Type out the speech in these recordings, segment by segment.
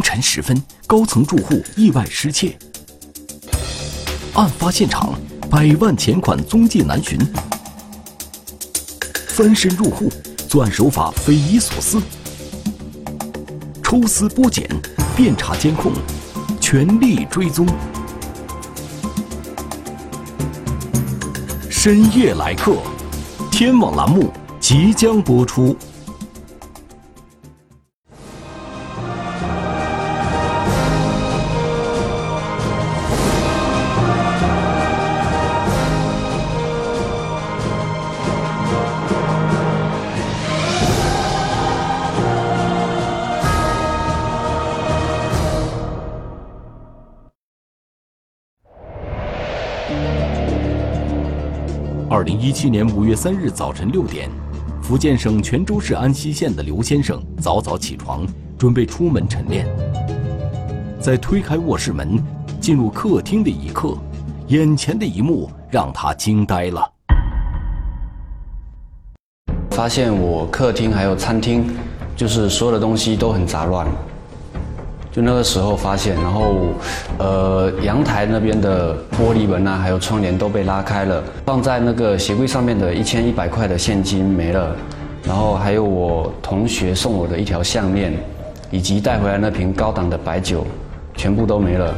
凌晨时分，高层住户意外失窃。案发现场，百万钱款踪迹难寻。翻身入户，作案手法匪夷所思。抽丝剥茧，遍查监控，全力追踪。深夜来客，天网栏目即将播出。零一七年五月三日早晨六点，福建省泉州市安溪县的刘先生早早起床，准备出门晨练。在推开卧室门，进入客厅的一刻，眼前的一幕让他惊呆了。发现我客厅还有餐厅，就是所有的东西都很杂乱。就那个时候发现，然后，呃，阳台那边的玻璃门啊，还有窗帘都被拉开了，放在那个鞋柜上面的一千一百块的现金没了，然后还有我同学送我的一条项链，以及带回来那瓶高档的白酒，全部都没了。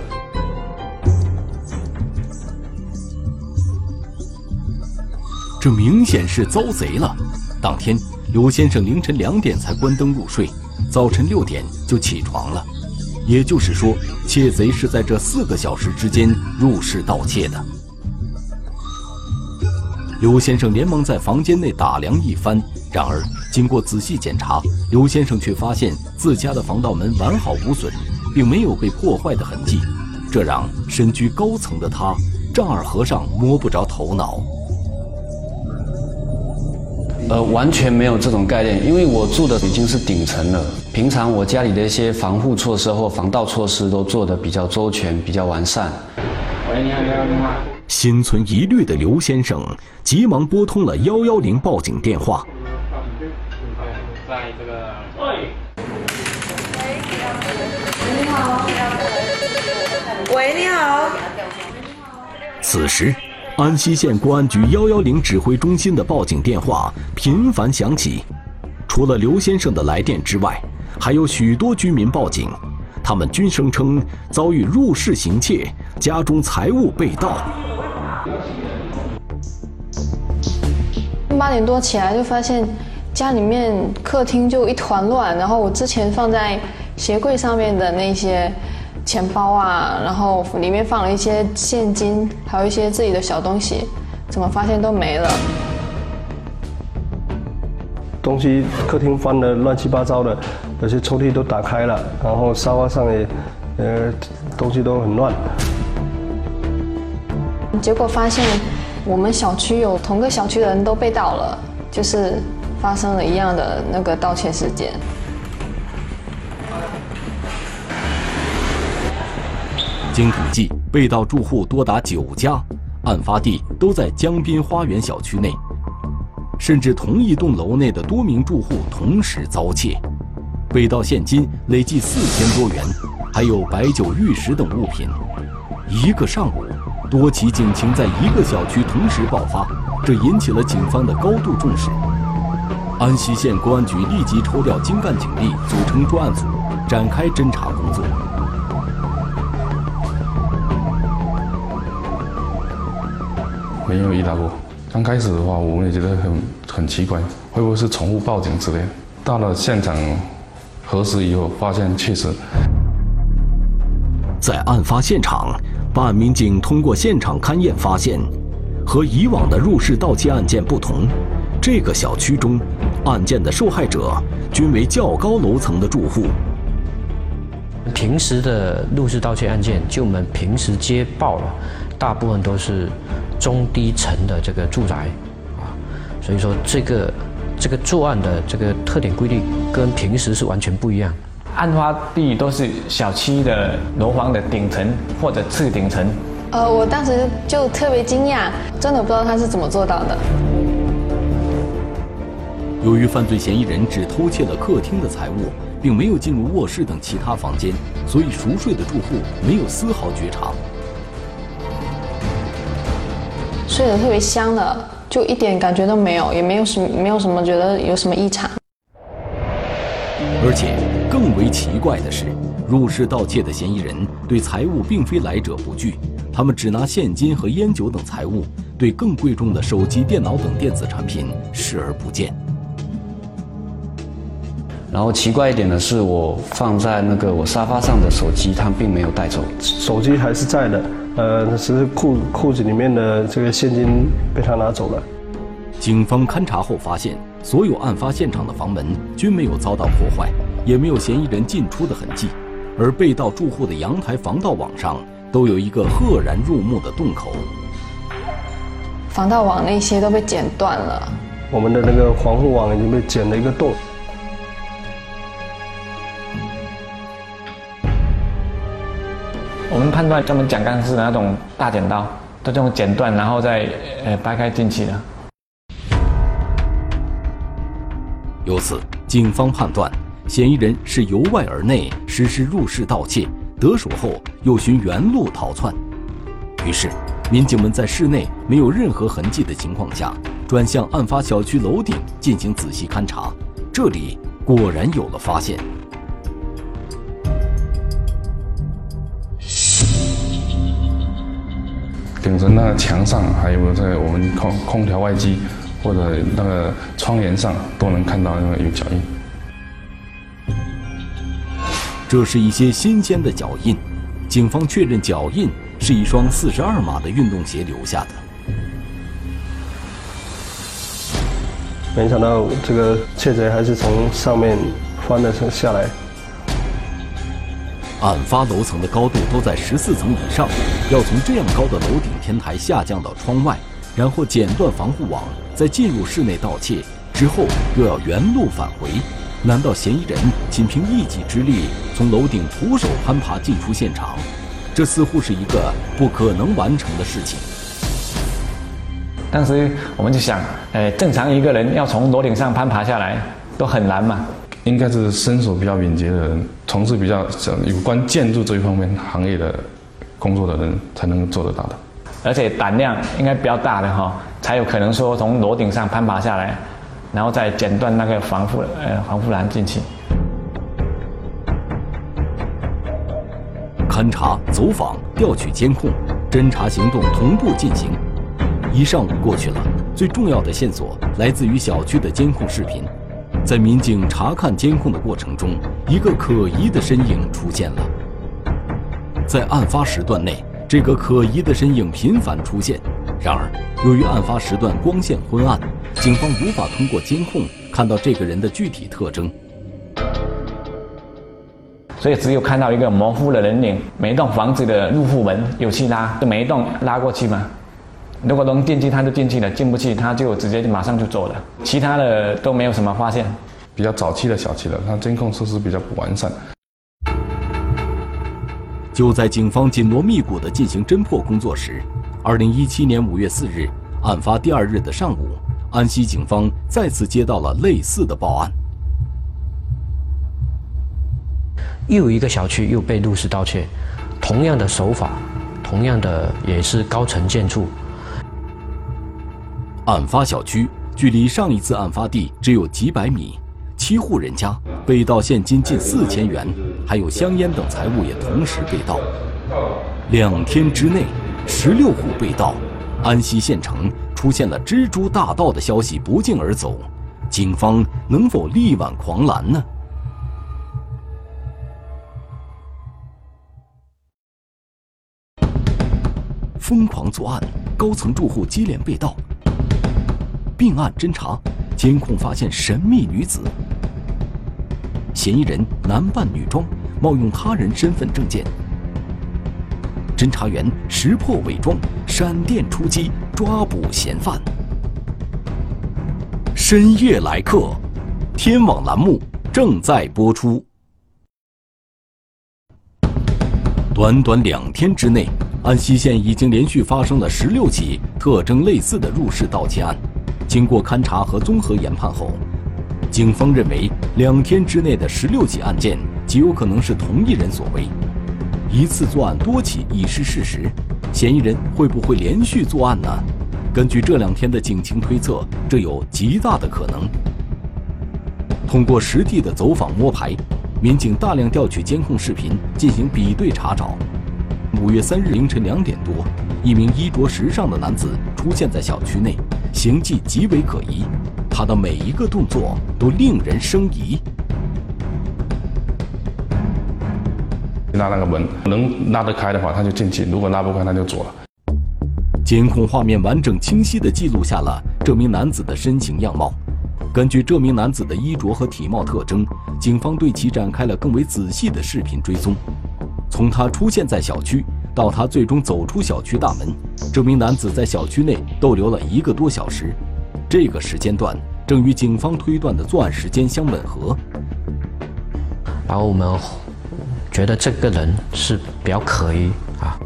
这明显是遭贼了。当天，刘先生凌晨两点才关灯入睡，早晨六点就起床了。也就是说，窃贼是在这四个小时之间入室盗窃的。刘先生连忙在房间内打量一番，然而经过仔细检查，刘先生却发现自家的防盗门完好无损，并没有被破坏的痕迹，这让身居高层的他丈二和尚摸不着头脑。呃，完全没有这种概念，因为我住的已经是顶层了。平常我家里的一些防护措施或防盗措施都做得比较周全、比较完善。喂，你好，你好，你好。心存疑虑的刘先生急忙拨通了幺幺零报警电话。在这个。喂。你好。喂，你好。此时。安溪县公安局幺幺零指挥中心的报警电话频繁响起，除了刘先生的来电之外，还有许多居民报警，他们均声称遭遇入室行窃，家中财物被盗。八点多起来就发现家里面客厅就一团乱，然后我之前放在鞋柜上面的那些。钱包啊，然后里面放了一些现金，还有一些自己的小东西，怎么发现都没了？东西客厅翻的乱七八糟的，有些抽屉都打开了，然后沙发上也，呃，东西都很乱。结果发现我们小区有同个小区的人都被盗了，就是发生了一样的那个盗窃事件。经统计，被盗住户多达九家，案发地都在江滨花园小区内，甚至同一栋楼内的多名住户同时遭窃，被盗现金累计四千多元，还有白酒、玉石等物品。一个上午，多起警情在一个小区同时爆发，这引起了警方的高度重视。安溪县公安局立即抽调精干警力，组成专案组，展开侦查工作。没有遇到过。刚开始的话，我们也觉得很很奇怪，会不会是宠物报警之类的？到了现场核实以后，发现确实。在案发现场，办案民警通过现场勘验发现，和以往的入室盗窃案件不同，这个小区中，案件的受害者均为较高楼层的住户。平时的入室盗窃案件，就我们平时接报了，大部分都是。中低层的这个住宅，啊，所以说这个这个作案的这个特点规律跟平时是完全不一样。案发地都是小区的楼房的顶层或者次顶层。呃，我当时就特别惊讶，真的不知道他是怎么做到的。由于犯罪嫌疑人只偷窃了客厅的财物，并没有进入卧室等其他房间，所以熟睡的住户没有丝毫觉察。睡得特别香的，就一点感觉都没有，也没有什么没有什么觉得有什么异常。而且更为奇怪的是，入室盗窃的嫌疑人对财物并非来者不拒，他们只拿现金和烟酒等财物，对更贵重的手机、电脑等电子产品视而不见。然后奇怪一点的是，我放在那个我沙发上的手机，他并没有带走。手机还是在的，呃，只是裤裤子里面的这个现金被他拿走了。警方勘查后发现，所有案发现场的房门均没有遭到破坏，也没有嫌疑人进出的痕迹，而被盗住户的阳台防盗网上都有一个赫然入目的洞口。防盗网那些都被剪断了，我们的那个防护网已经被剪了一个洞。判断他们讲钢是那种大剪刀，都这种剪断，然后再呃掰开进去的。由此，警方判断嫌疑人是由外而内实施入室盗窃，得手后又循原路逃窜。于是，民警们在室内没有任何痕迹的情况下，转向案发小区楼顶进行仔细勘查。这里果然有了发现。顶着那个墙上，还有在我们空空调外机或者那个窗帘上，都能看到那个有脚印。这是一些新鲜的脚印，警方确认脚印是一双四十二码的运动鞋留下的。没想到这个窃贼还是从上面翻了下来。案发楼层的高度都在十四层以上，要从这样高的楼顶天台下降到窗外，然后剪断防护网，再进入室内盗窃，之后又要原路返回。难道嫌疑人仅凭一己之力从楼顶徒手攀爬进出现场？这似乎是一个不可能完成的事情。当时我们就想，呃，正常一个人要从楼顶上攀爬下来都很难嘛。应该是身手比较敏捷的人，从事比较有关建筑这一方面行业的工作的人才能做得到的。而且胆量应该比较大的哈，才有可能说从楼顶上攀爬下来，然后再剪断那个防护呃防护栏进去。勘查、走访、调取监控，侦查行动同步进行。一上午过去了，最重要的线索来自于小区的监控视频。在民警查看监控的过程中，一个可疑的身影出现了。在案发时段内，这个可疑的身影频繁出现。然而，由于案发时段光线昏暗，警方无法通过监控看到这个人的具体特征，所以只有看到一个模糊的人影。每栋房子的入户门有去拉，就每一栋拉过去嘛。如果能进去，他就进去了；进不去，他就直接马上就走了。其他的都没有什么发现。比较早期的小区了，它监控设施比较不完善。就在警方紧锣密鼓地进行侦破工作时，二零一七年五月四日，案发第二日的上午，安溪警方再次接到了类似的报案。又一个小区又被入室盗窃，同样的手法，同样的也是高层建筑。案发小区距离上一次案发地只有几百米，七户人家被盗现金近四千元，还有香烟等财物也同时被盗。两天之内，十六户被盗，安溪县城出现了蜘蛛大盗的消息不胫而走，警方能否力挽狂澜呢？疯狂作案，高层住户接连被盗。并案侦查，监控发现神秘女子。嫌疑人男扮女装，冒用他人身份证件。侦查员识破伪装，闪电出击，抓捕嫌犯。深夜来客，天网栏目正在播出。短短两天之内，安溪县已经连续发生了十六起特征类似的入室盗窃案。经过勘查和综合研判后，警方认为，两天之内的十六起案件极有可能是同一人所为。一次作案多起已是事实，嫌疑人会不会连续作案呢？根据这两天的警情推测，这有极大的可能。通过实地的走访摸排，民警大量调取监控视频进行比对查找。五月三日凌晨两点多，一名衣着时尚的男子出现在小区内，行迹极为可疑，他的每一个动作都令人生疑。拉那个门，能拉得开的话，他就进去；如果拉不开，他就走了。监控画面完整清晰地记录下了这名男子的身形样貌。根据这名男子的衣着和体貌特征，警方对其展开了更为仔细的视频追踪。从他出现在小区到他最终走出小区大门，这名男子在小区内逗留了一个多小时。这个时间段正与警方推断的作案时间相吻合。然后我们觉得这个人是比较可疑啊。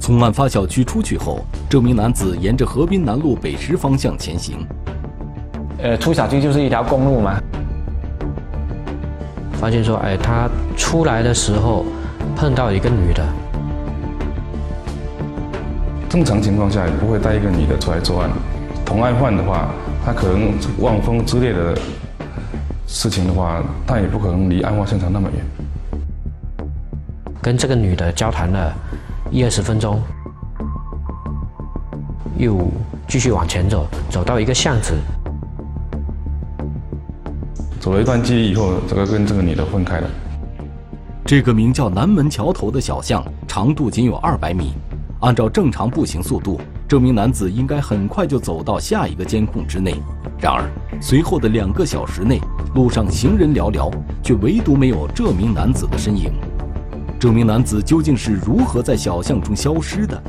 从案发小区出去后，这名男子沿着河滨南路北十方向前行。呃，出小区就是一条公路嘛。发现说，哎，他出来的时候碰到一个女的。正常情况下也不会带一个女的出来作案。同案犯的话，他可能望风之类的事情的话，他也不可能离案发现场那么远。跟这个女的交谈了一二十分钟，又继续往前走，走到一个巷子。走了一段距离以后，这个跟这个女的分开了。这个名叫南门桥头的小巷，长度仅有二百米。按照正常步行速度，这名男子应该很快就走到下一个监控之内。然而，随后的两个小时内，路上行人寥寥，却唯独没有这名男子的身影。这名男子究竟是如何在小巷中消失的？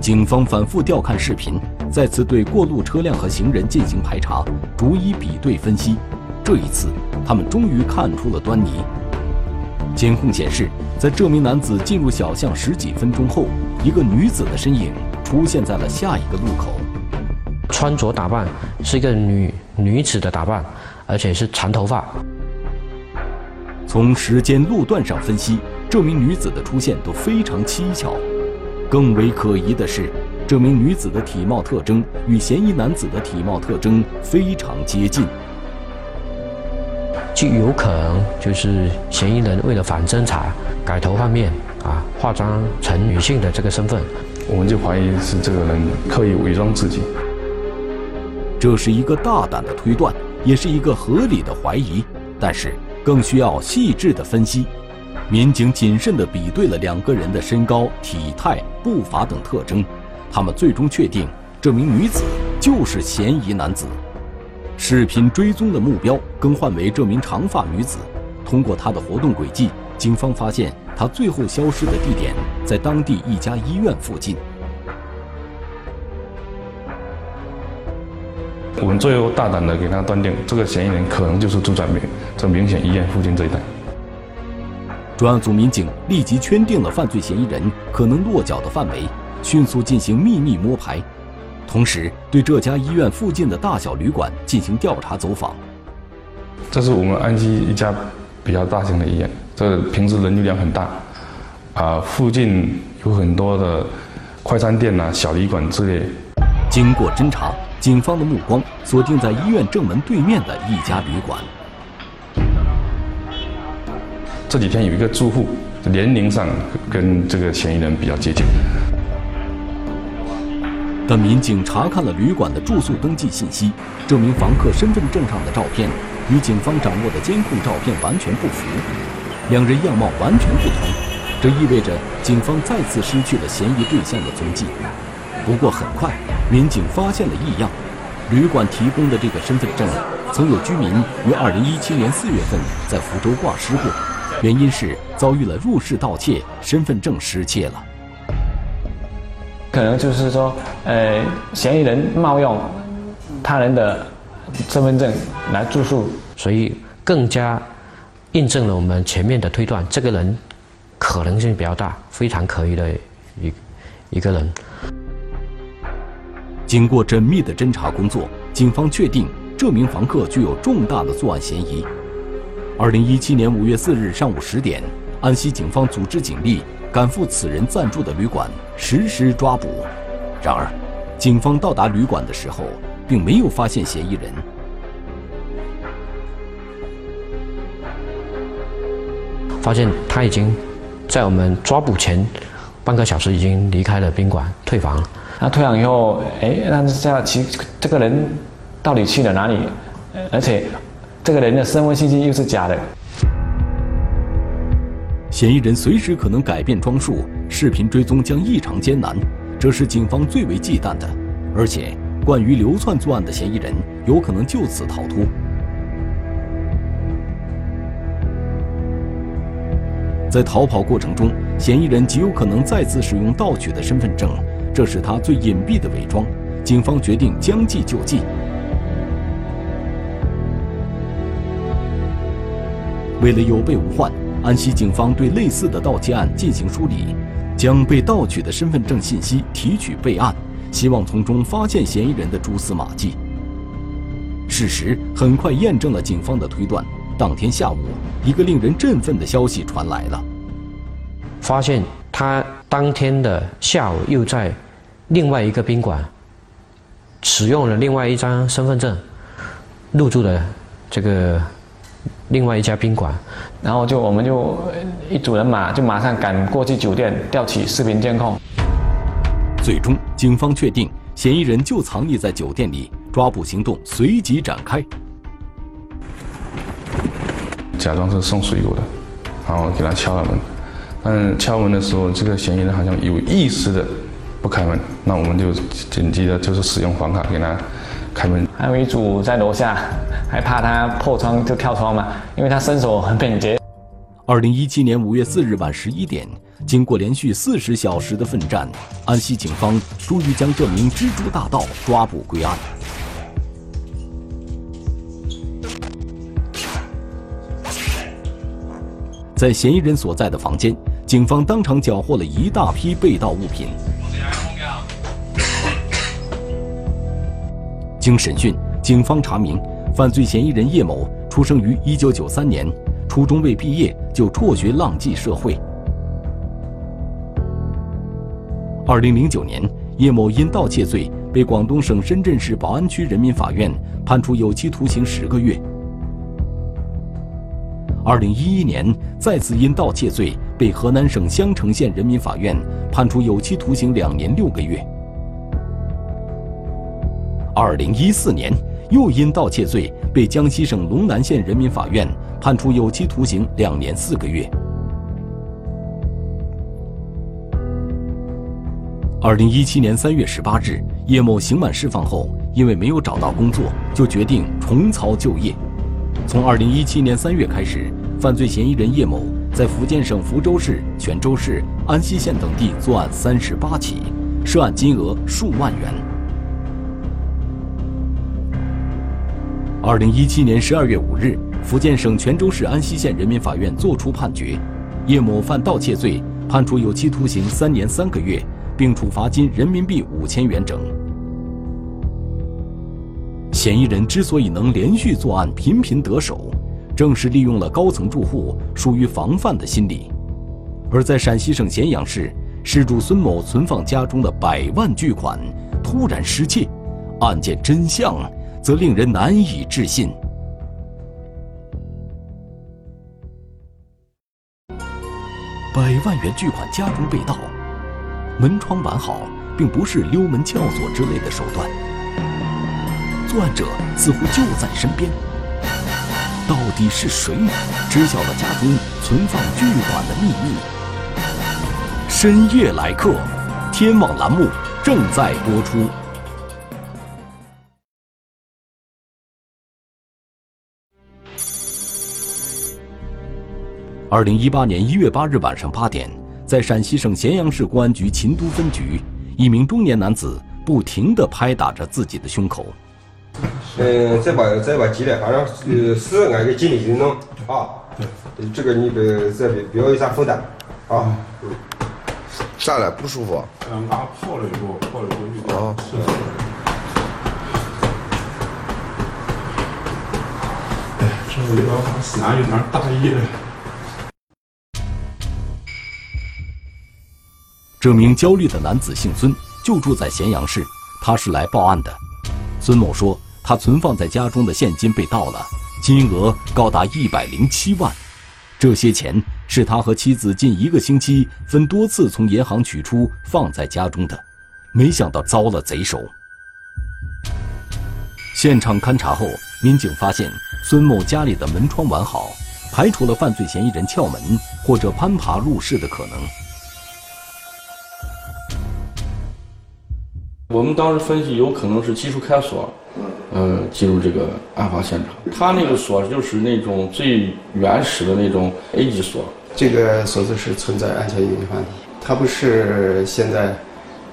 警方反复调看视频。再次对过路车辆和行人进行排查，逐一比对分析。这一次，他们终于看出了端倪。监控显示，在这名男子进入小巷十几分钟后，一个女子的身影出现在了下一个路口。穿着打扮是一个女女子的打扮，而且是长头发。从时间路段上分析，这名女子的出现都非常蹊跷。更为可疑的是。这名女子的体貌特征与嫌疑男子的体貌特征非常接近，就有可能就是嫌疑人为了反侦查，改头换面啊，化妆成女性的这个身份，我们就怀疑是这个人刻意伪装自己。这是一个大胆的推断，也是一个合理的怀疑，但是更需要细致的分析。民警谨慎地比对了两个人的身高、体态、步伐等特征。他们最终确定，这名女子就是嫌疑男子。视频追踪的目标更换为这名长发女子。通过她的活动轨迹，警方发现她最后消失的地点在当地一家医院附近。我们最后大胆的给他断定，这个嫌疑人可能就是住在明这明显医院附近这一带。专案组民警立即圈定了犯罪嫌疑人可能落脚的范围。迅速进行秘密摸排，同时对这家医院附近的大小旅馆进行调查走访。这是我们安溪一家比较大型的医院，这平时人流量很大，啊，附近有很多的快餐店呐、小旅馆之类。经过侦查，警方的目光锁定在医院正门对面的一家旅馆。这几天有一个住户年龄上跟这个嫌疑人比较接近。但民警查看了旅馆的住宿登记信息，这名房客身份证上的照片与警方掌握的监控照片完全不符，两人样貌完全不同，这意味着警方再次失去了嫌疑对象的踪迹。不过很快，民警发现了异样，旅馆提供的这个身份证，曾有居民于2017年4月份在福州挂失过，原因是遭遇了入室盗窃，身份证失窃了。可能就是说，呃，嫌疑人冒用他人的身份证来住宿，所以更加印证了我们前面的推断，这个人可能性比较大，非常可疑的一一个人。经过缜密的侦查工作，警方确定这名房客具有重大的作案嫌疑。二零一七年五月四日上午十点，安溪警方组织警力赶赴此人暂住的旅馆，实施抓捕。然而，警方到达旅馆的时候，并没有发现嫌疑人。发现他已经在我们抓捕前半个小时已经离开了宾馆，退房了。那退房以后，哎，那这其这个人到底去了哪里？而且这个人的身份信息又是假的。嫌疑人随时可能改变装束，视频追踪将异常艰难，这是警方最为忌惮的。而且，惯于流窜作案的嫌疑人有可能就此逃脱。在逃跑过程中，嫌疑人极有可能再次使用盗取的身份证，这是他最隐蔽的伪装。警方决定将计就计。为了有备无患，安溪警方对类似的盗窃案进行梳理，将被盗取的身份证信息提取备案，希望从中发现嫌疑人的蛛丝马迹。事实很快验证了警方的推断。当天下午，一个令人振奋的消息传来了：发现他当天的下午又在另外一个宾馆使用了另外一张身份证入住的这个另外一家宾馆，然后就我们就一组人马就马上赶过去酒店调取视频监控。最终，警方确定嫌疑人就藏匿在酒店里，抓捕行动随即展开。假装是送水果的，然后给他敲了门，但敲门的时候，这个嫌疑人好像有意识的不开门，那我们就紧急的就是使用房卡给他开门。还有一组在楼下，还怕他破窗就跳窗嘛，因为他身手很敏捷。二零一七年五月四日晚十一点，经过连续四十小时的奋战，安溪警方终于将这名蜘蛛大盗抓捕归案。在嫌疑人所在的房间，警方当场缴获了一大批被盗物品。经审讯，警方查明，犯罪嫌疑人叶某出生于1993年，初中未毕业就辍学浪迹社会。2009年，叶某因盗窃罪被广东省深圳市宝安区人民法院判处有期徒刑十个月。二零一一年，再次因盗窃罪被河南省襄城县人民法院判处有期徒刑两年六个月。二零一四年，又因盗窃罪被江西省龙南县人民法院判处有期徒刑两年四个月。二零一七年三月十八日，叶某刑满释放后，因为没有找到工作，就决定重操旧业。从二零一七年三月开始，犯罪嫌疑人叶某在福建省福州市、泉州市、安溪县等地作案三十八起，涉案金额数万元。二零一七年十二月五日，福建省泉州市安溪县人民法院作出判决，叶某犯盗窃罪，判处有期徒刑三年三个月，并处罚金人民币五千元整。嫌疑人之所以能连续作案、频频得手，正是利用了高层住户疏于防范的心理。而在陕西省咸阳市，失主孙某存放家中的百万巨款突然失窃，案件真相则令人难以置信。百万元巨款家中被盗，门窗完好，并不是溜门撬锁之类的手段。作案者似乎就在身边，到底是谁知晓了家中存放巨款的秘密？深夜来客，天网栏目正在播出。二零一八年一月八日晚上八点，在陕西省咸阳市公安局秦都分局，一名中年男子不停地拍打着自己的胸口。嗯，再把再把急了，反正呃是俺给尽力去弄啊。这个你别再别不要有啥负担啊。咋了不舒服？嗯，打泡了以后，泡了以后又。啊，是的。哎，这我要是俺有点大意了。这名焦虑的男子姓孙，就住在咸阳市。他是来报案的。孙某说，他存放在家中的现金被盗了，金额高达一百零七万。这些钱是他和妻子近一个星期分多次从银行取出放在家中的，没想到遭了贼手。现场勘查后，民警发现孙某家里的门窗完好，排除了犯罪嫌疑人撬门或者攀爬入室的可能。我们当时分析，有可能是技术开锁，呃，进入这个案发现场。他那个锁就是那种最原始的那种 A 级锁。这个锁子是存在安全隐患的，它不是现在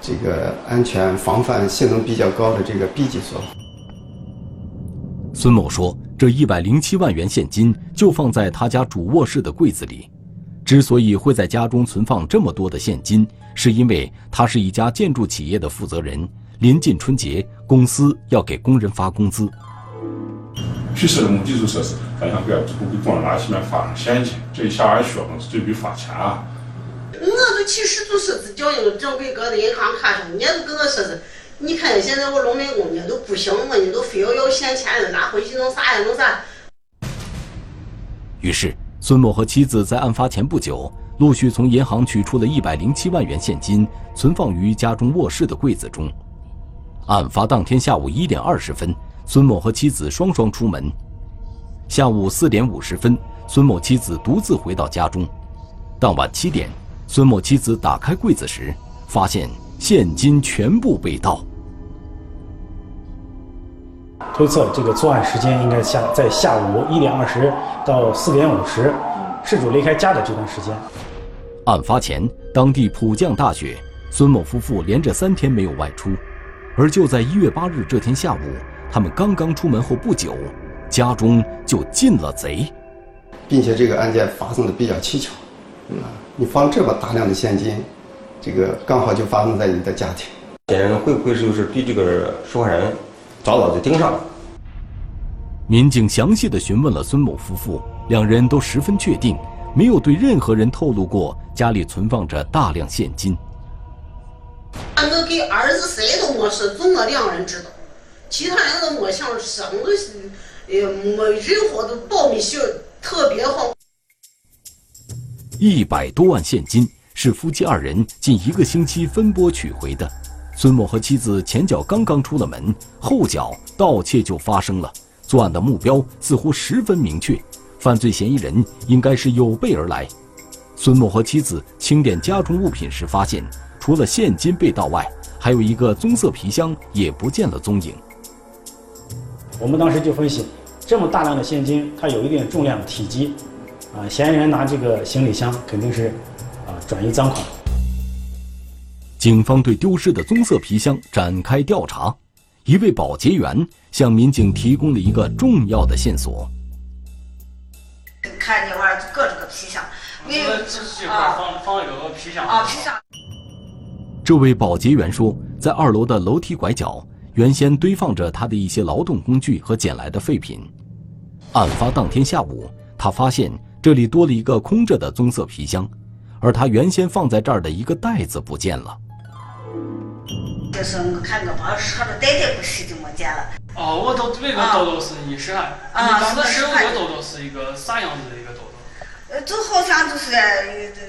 这个安全防范性能比较高的这个 B 级锁。孙某说：“这一百零七万元现金就放在他家主卧室的柜子里。之所以会在家中存放这么多的现金，是因为他是一家建筑企业的负责人。临近春节，公司要给工人发工资。去设那种基础设施，好像不要不给工人拿去面发上现金，这一下俺血本是准备发钱啊。我都去十足设置交易，正规搁的银行卡上，人家都跟我说是。”你看现在我农民工呢都不行了，你都非要要钱钱，拿回去弄啥呀？弄啥？于是，孙某和妻子在案发前不久，陆续从银行取出了一百零七万元现金，存放于家中卧室的柜子中。案发当天下午一点二十分，孙某和妻子双双出门。下午四点五十分，孙某妻子独自回到家中。当晚七点，孙某妻子打开柜子时，发现现金全部被盗。推测这个作案时间应该下在下午一点二十到四点五十，事主离开家的这段时间。案发前，当地普降大雪，孙某夫妇连着三天没有外出，而就在一月八日这天下午，他们刚刚出门后不久，家中就进了贼，并且这个案件发生的比较蹊跷，啊，你放这么大量的现金，这个刚好就发生在你的家庭，嫌疑人会不会就是对这个受害人？早早就盯上了。民警详细的询问了孙某夫妇，两人都十分确定，没有对任何人透露过家里存放着大量现金。俺都给儿子谁都没说，就我两人知道，其他人都没想说。我是，呃，没任何的保密性特别好。一百多万现金是夫妻二人近一个星期分拨取回的。孙某和妻子前脚刚刚出了门，后脚盗窃就发生了。作案的目标似乎十分明确，犯罪嫌疑人应该是有备而来。孙某和妻子清点家中物品时发现，除了现金被盗外，还有一个棕色皮箱也不见了踪影。我们当时就分析，这么大量的现金，它有一定重量、体积，啊，嫌疑人拿这个行李箱肯定是啊转移赃款。警方对丢失的棕色皮箱展开调查，一位保洁员向民警提供了一个重要的线索。看见玩搁这个皮箱，没有啊，放放有个皮箱啊，皮箱。这位保洁员说，在二楼的楼梯拐角，原先堆放着他的一些劳动工具和捡来的废品。案发当天下午，他发现这里多了一个空着的棕色皮箱，而他原先放在这儿的一个袋子不见了。就是我看我把车的袋袋不是就没见了。哦，我都那个兜兜是你是啥？你当时手个兜兜是一个啥样子的一个兜兜？呃，就好像就是这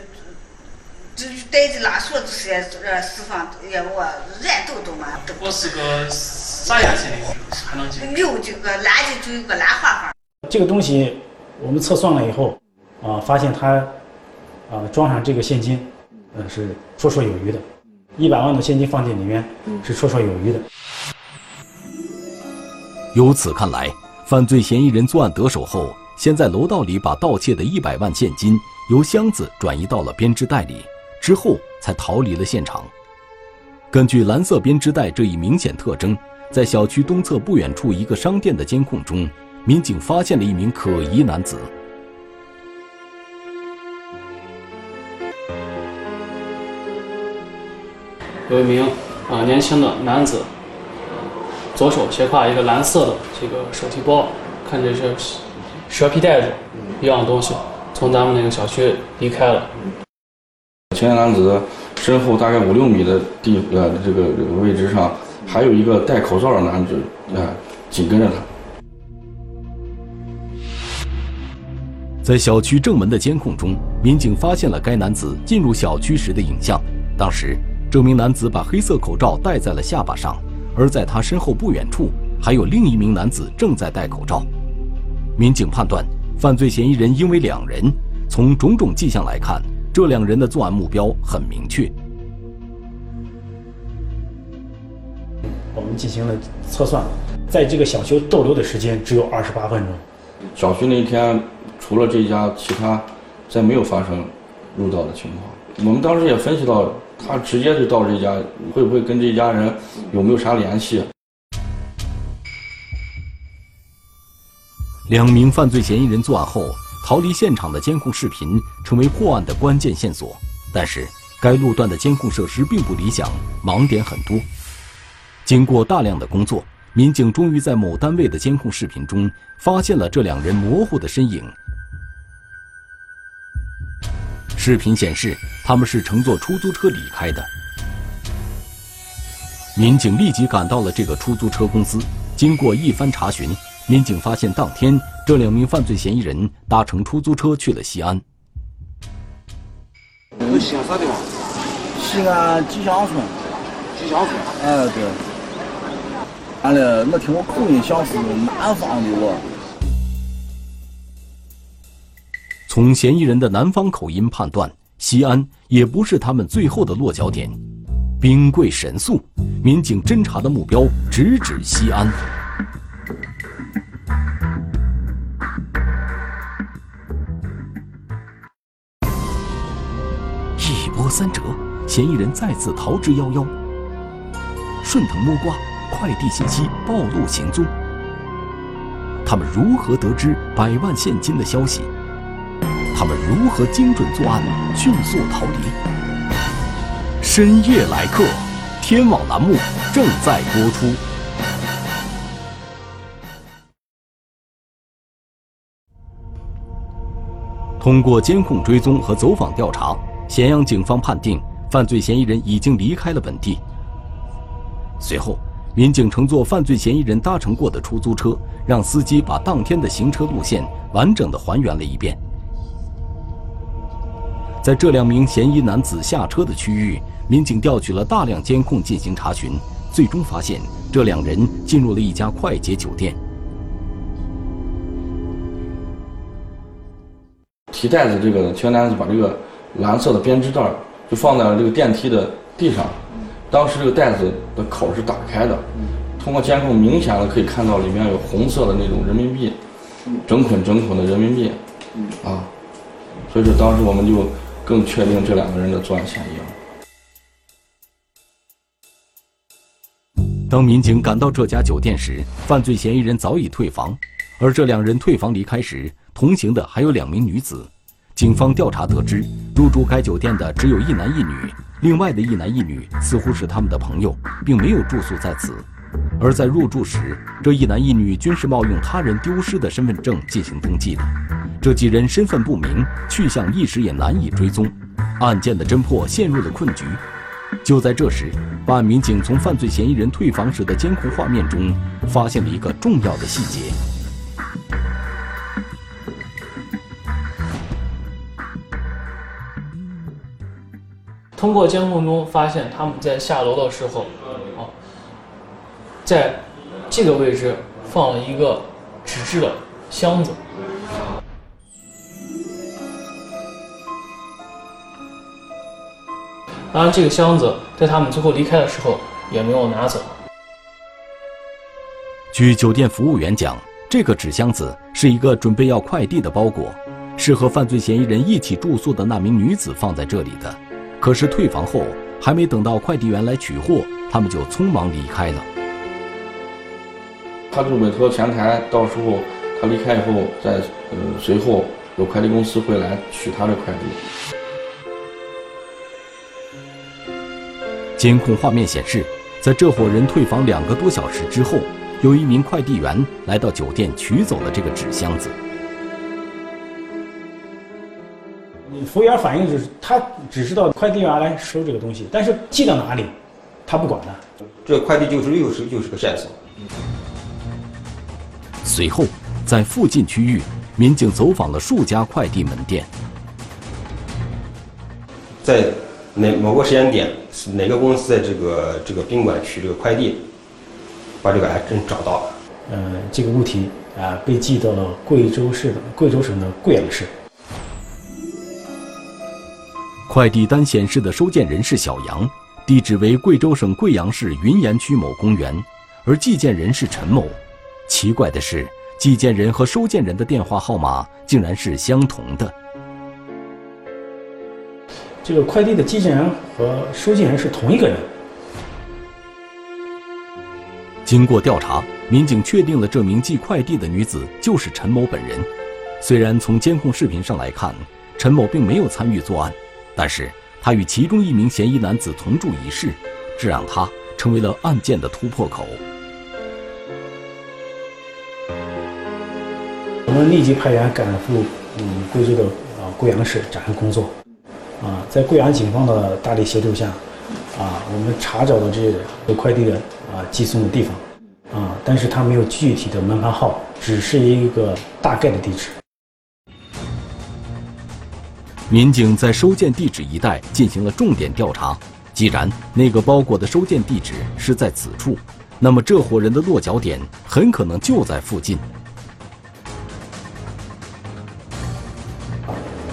这带着拉锁就是呃四方也我软豆豆嘛。我是个啥颜色的？还能记？有这个蓝的就有个蓝花花。这个东西我们测算了以后，啊，发现它啊装上这个现金，呃是绰绰有余的。一百万的现金放进里面是绰绰有余的。由此看来，犯罪嫌疑人作案得手后，先在楼道里把盗窃的一百万现金由箱子转移到了编织袋里，之后才逃离了现场。根据蓝色编织袋这一明显特征，在小区东侧不远处一个商店的监控中，民警发现了一名可疑男子。有一名啊年轻的男子，左手斜挎一个蓝色的这个手提包，看这是蛇皮袋子一样的东西，从咱们那个小区离开了。青年男子身后大概五六米的地呃这个这个位置上，还有一个戴口罩的男子，呃，紧跟着他。在小区正门的监控中，民警发现了该男子进入小区时的影像。当时，这名男子把黑色口罩戴在了下巴上，而在他身后不远处，还有另一名男子正在戴口罩。民警判断，犯罪嫌疑人因为两人。从种种迹象来看，这两人的作案目标很明确。我们进行了测算，在这个小区逗留的时间只有二十八分钟。小区那一天。除了这家，其他再没有发生入盗的情况。我们当时也分析到，他直接就到这家，会不会跟这家人有没有啥联系？两名犯罪嫌疑人作案后逃离现场的监控视频成为破案的关键线索，但是该路段的监控设施并不理想，盲点很多。经过大量的工作，民警终于在某单位的监控视频中发现了这两人模糊的身影。视频显示，他们是乘坐出租车离开的。民警立即赶到了这个出租车公司。经过一番查询，民警发现当天这两名犯罪嫌疑人搭乘出租车去了西安。西安啥地方？西安吉祥村。吉祥村。哎，对。完了，我听我口音像是南方的我。从嫌疑人的南方口音判断，西安也不是他们最后的落脚点。兵贵神速，民警侦查的目标直指西安。一波三折，嫌疑人再次逃之夭夭。顺藤摸瓜，快递信息暴露行踪。他们如何得知百万现金的消息？他们如何精准作案、迅速逃离？深夜来客，天网栏目正在播出。通过监控追踪和走访调查，咸阳警方判定犯罪嫌疑人已经离开了本地。随后，民警乘坐犯罪嫌疑人搭乘过的出租车，让司机把当天的行车路线完整的还原了一遍。在这两名嫌疑男子下车的区域，民警调取了大量监控进行查询，最终发现这两人进入了一家快捷酒店。提袋子这个青年男子把这个蓝色的编织袋就放在了这个电梯的地上，当时这个袋子的口是打开的，通过监控明显的可以看到里面有红色的那种人民币，整捆整捆的人民币，啊，所以说当时我们就。更确定这两个人的作案嫌疑了。当民警赶到这家酒店时，犯罪嫌疑人早已退房，而这两人退房离开时，同行的还有两名女子。警方调查得知，入住该酒店的只有一男一女，另外的一男一女似乎是他们的朋友，并没有住宿在此。而在入住时，这一男一女均是冒用他人丢失的身份证进行登记的。这几人身份不明，去向一时也难以追踪，案件的侦破陷入了困局。就在这时，办案民警从犯罪嫌疑人退房时的监控画面中，发现了一个重要的细节。通过监控中发现，他们在下楼的时候，啊，在这个位置放了一个纸质的箱子。当然，这个箱子在他们最后离开的时候也没有拿走。据酒店服务员讲，这个纸箱子是一个准备要快递的包裹，是和犯罪嫌疑人一起住宿的那名女子放在这里的。可是退房后，还没等到快递员来取货，他们就匆忙离开了。他就委托前台，到时候他离开以后，再呃随后有快递公司会来取他的快递。监控画面显示，在这伙人退房两个多小时之后，有一名快递员来到酒店取走了这个纸箱子。服务员反映就是，他只知道快递员来收这个东西，但是寄到哪里，他不管的。这快递就是又是又是个线索。随后，在附近区域，民警走访了数家快递门店。在哪某个时间点，哪个公司在这个这个宾馆取这个快递，把这个还真找到了。呃，这个物体啊被寄到了贵州市的贵州省的贵阳市。快递单显示的收件人是小杨，地址为贵州省贵阳市云岩区某公园，而寄件人是陈某。奇怪的是，寄件人和收件人的电话号码竟然是相同的。这个快递的寄件人和收件人是同一个人。经过调查，民警确定了这名寄快递的女子就是陈某本人。虽然从监控视频上来看，陈某并没有参与作案，但是他与其中一名嫌疑男子同住一室，这让他成为了案件的突破口。我们立即派员赶赴嗯贵州的啊贵阳市展开工作，啊，在贵阳警方的大力协助下，啊，我们查找了这个快递的啊寄送的地方，啊，但是它没有具体的门牌号，只是一个大概的地址。民警在收件地址一带进行了重点调查，既然那个包裹的收件地址是在此处，那么这伙人的落脚点很可能就在附近。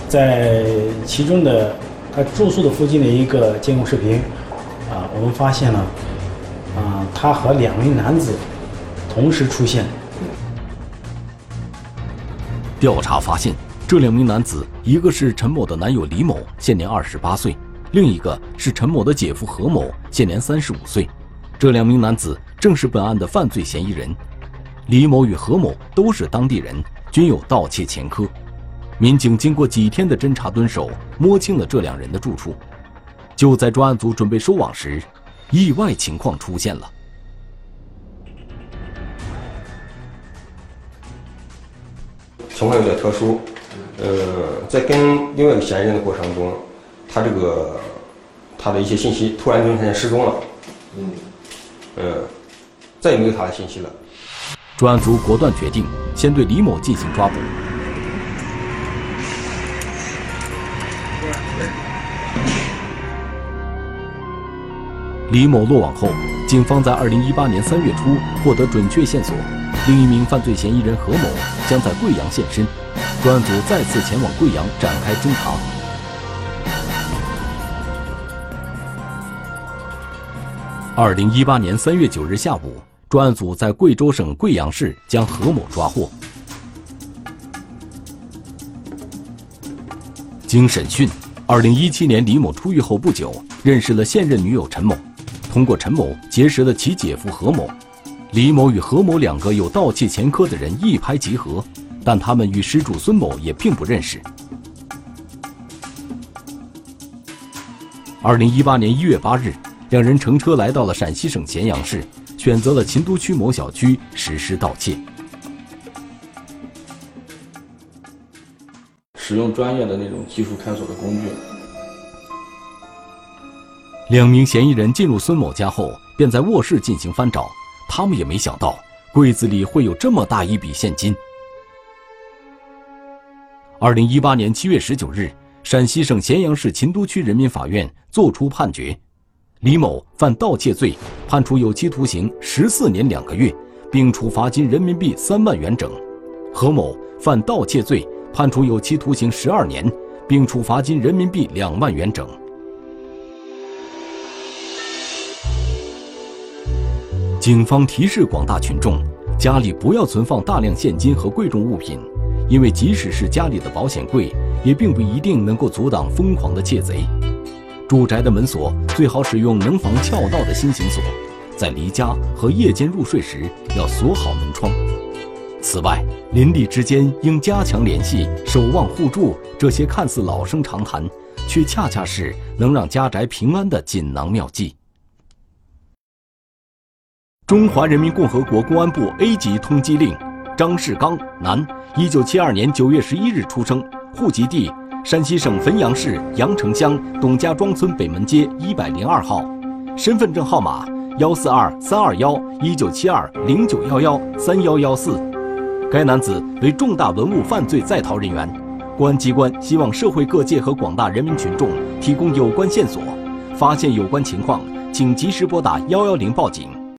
在其中的他住宿的附近的一个监控视频，啊，我们发现了，啊，他和两名男子同时出现。调查发现，这两名男子，一个是陈某的男友李某，现年二十八岁；另一个是陈某的姐夫何某，现年三十五岁。这两名男子正是本案的犯罪嫌疑人。李某与何某都是当地人，均有盗窃前科。民警经过几天的侦查蹲守，摸清了这两人的住处。就在专案组准备收网时，意外情况出现了。情况有点特殊，呃，在跟另外一个嫌疑人的过程中，他这个他的一些信息突然就发现失踪了，嗯，呃，再也没有他的信息了。专案组果断决定先对李某进行抓捕。李某落网后，警方在2018年3月初获得准确线索，另一名犯罪嫌疑人何某将在贵阳现身，专案组再次前往贵阳展开侦查。2018年3月9日下午，专案组在贵州省贵阳市将何某抓获。经审讯，2017年李某出狱后不久，认识了现任女友陈某。通过陈某结识了其姐夫何某，李某与何某两个有盗窃前科的人一拍即合，但他们与失主孙某也并不认识。二零一八年一月八日，两人乘车来到了陕西省咸阳市，选择了秦都区某小区实施盗窃。使用专业的那种技术开锁的工具。两名嫌疑人进入孙某家后，便在卧室进行翻找。他们也没想到柜子里会有这么大一笔现金。二零一八年七月十九日，陕西省咸阳市秦都区人民法院作出判决：李某犯盗窃罪，判处有期徒刑十四年两个月，并处罚金人民币三万元整；何某犯盗窃罪，判处有期徒刑十二年，并处罚金人民币两万元整。警方提示广大群众，家里不要存放大量现金和贵重物品，因为即使是家里的保险柜，也并不一定能够阻挡疯狂的窃贼。住宅的门锁最好使用能防撬盗的新型锁，在离家和夜间入睡时要锁好门窗。此外，邻里之间应加强联系，守望互助。这些看似老生常谈，却恰恰是能让家宅平安的锦囊妙计。中华人民共和国公安部 A 级通缉令：张世刚，男，一九七二年九月十一日出生，户籍地山西省汾阳市阳城乡董家庄村北门街一百零二号，身份证号码幺四二三二幺一九七二零九幺幺三幺幺四。该男子为重大文物犯罪在逃人员，公安机关希望社会各界和广大人民群众提供有关线索，发现有关情况，请及时拨打幺幺零报警。